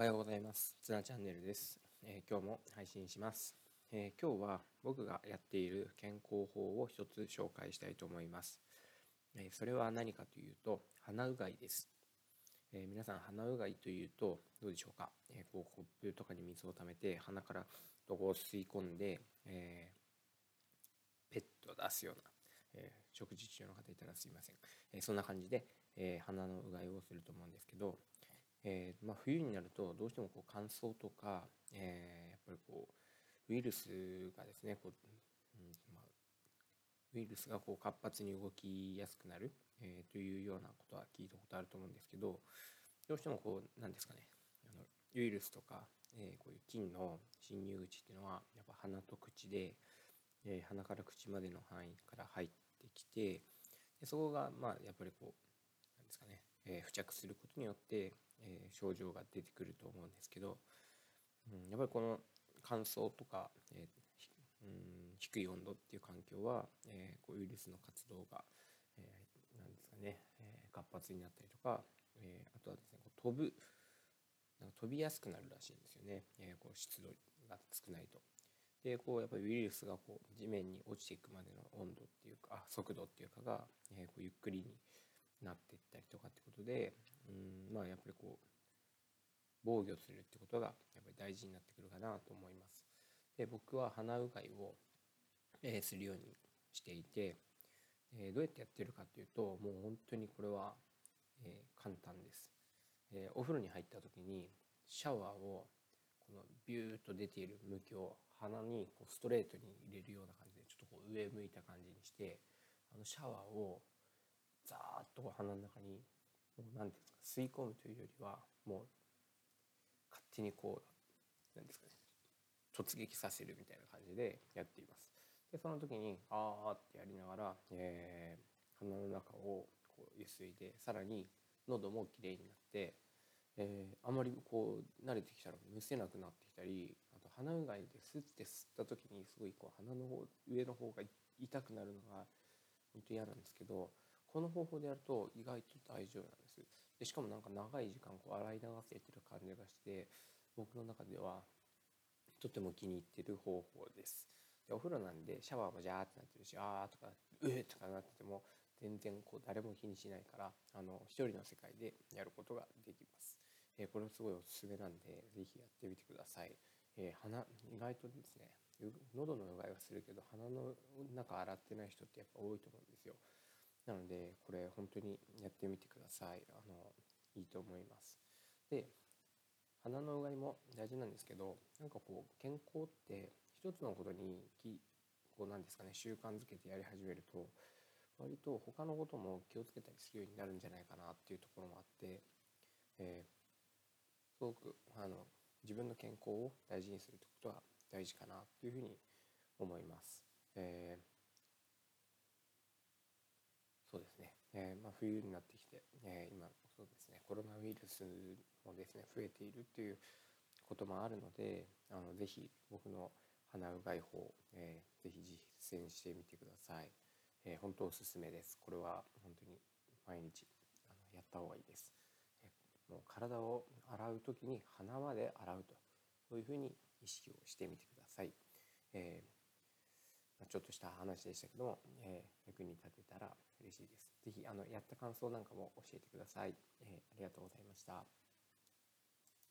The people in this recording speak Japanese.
おはようございます。ツナチャンネルです、えー、今日も配信します、えー、今日は僕がやっている健康法を一つ紹介したいと思います。えー、それは何かというと鼻うがいです。え皆さん鼻うがいというとどうでしょうか、えこうコップとかに水をためて鼻からどこう吸い込んで、えペットを出すような、え食事中の方いたらすいません、えそんな感じで、え鼻のうがいをすると思うんですけどえー、まあ、冬になるとどうしてもこう乾燥とか、えー、やっぱりこうウイルスがですねこう、うんまあ、ウイルスがこう活発に動きやすくなる、えー、というようなことは聞いたことあると思うんですけどどうしてもこうなんですかねあのウイルスとか、えこういう菌の侵入口っていうのはやっぱ鼻と口で、え鼻から口までの範囲から入ってきてでそこがまあやっぱりこうなんですかね、え付着することによってえー、症状が出てくると思うんですけど、うん、やっぱりこの乾燥とか、えー、うん、低い温度っていう環境は、え、こうウイルスの活動が、えー、なんですかね、え、活発になったりとか、え、あとはですねこう飛ぶなんか飛びやすくなるらしいんですよね、え、こう湿度が少ないと。でこうやっぱりウイルスがこう地面に落ちていくまでの温度っていうか速度っていうかが、え、こうゆっくりになっていったりとかってことでうんまあやっぱりこう防御するってことがやっぱり大事になってくるかなと思います。で僕は鼻うがいを、えー、するようにしていて、えー、どうやってやってるかっていうともう本当にこれは、えー、簡単です、えお風呂に入った時にシャワーをこのビューッと出ている向きを鼻にこうストレートに入れるような感じでちょっとこう上向いた感じにしてあのシャワーをザーッと鼻の中にもう何ですか吸い込むというよりはもう勝手にこう何ですかね突撃させるみたいな感じでやっています。でその時にあーってやりながら、えー、鼻の中をこうゆすいでさらに喉もきれいになって、えー、あまりこう慣れてきたらむせなくなってきたりあと鼻うがいで吸って吸った時にすごいこう鼻の方上の方が痛くなるのが本当嫌なんですけどこの方法でやると意外と大丈夫なんです。でしかもなんか長い時間こう洗い流せてる感じがして僕の中ではとても気に入ってる方法です。でお風呂なんでシャワーもジャーってなってるしあーとかうえとかなってても全然こう誰も気にしないからあの一人の世界でやることができます。えー、これすごいおすすめなんで是非やってみてください。えー、鼻意外とですね喉のうがいはするけど鼻の中洗ってない人ってやっぱ多いと思うんですよ。なのでこれ本当にやってみてくださいあのいいと思いますで鼻のうがいも大事なんですけどなんかこう健康って一つのことにこうなんですかね習慣づけてやり始めると割と他のことも気をつけたりするようになるんじゃないかなっていうところもあって、えー、すごくあの自分の健康を大事にするってことは大事かなっていうふうに思います。えーそうですね、えー、まあ、冬になってきて、えー、今そうですねコロナウイルスもですね増えているっていうこともあるのであのぜひ僕の鼻うがい法、えー、ぜひ実践してみてください、えー、本当おすすめです。これは本当に毎日あのやった方がいいです、えー、もう体を洗う時に鼻まで洗うとそういうふうに意識をしてみてください、えーちょっとした話でしたけども、えー、役に立てたら嬉しいです。ぜひあのやった感想なんかも教えてください。えー、ありがとうございました。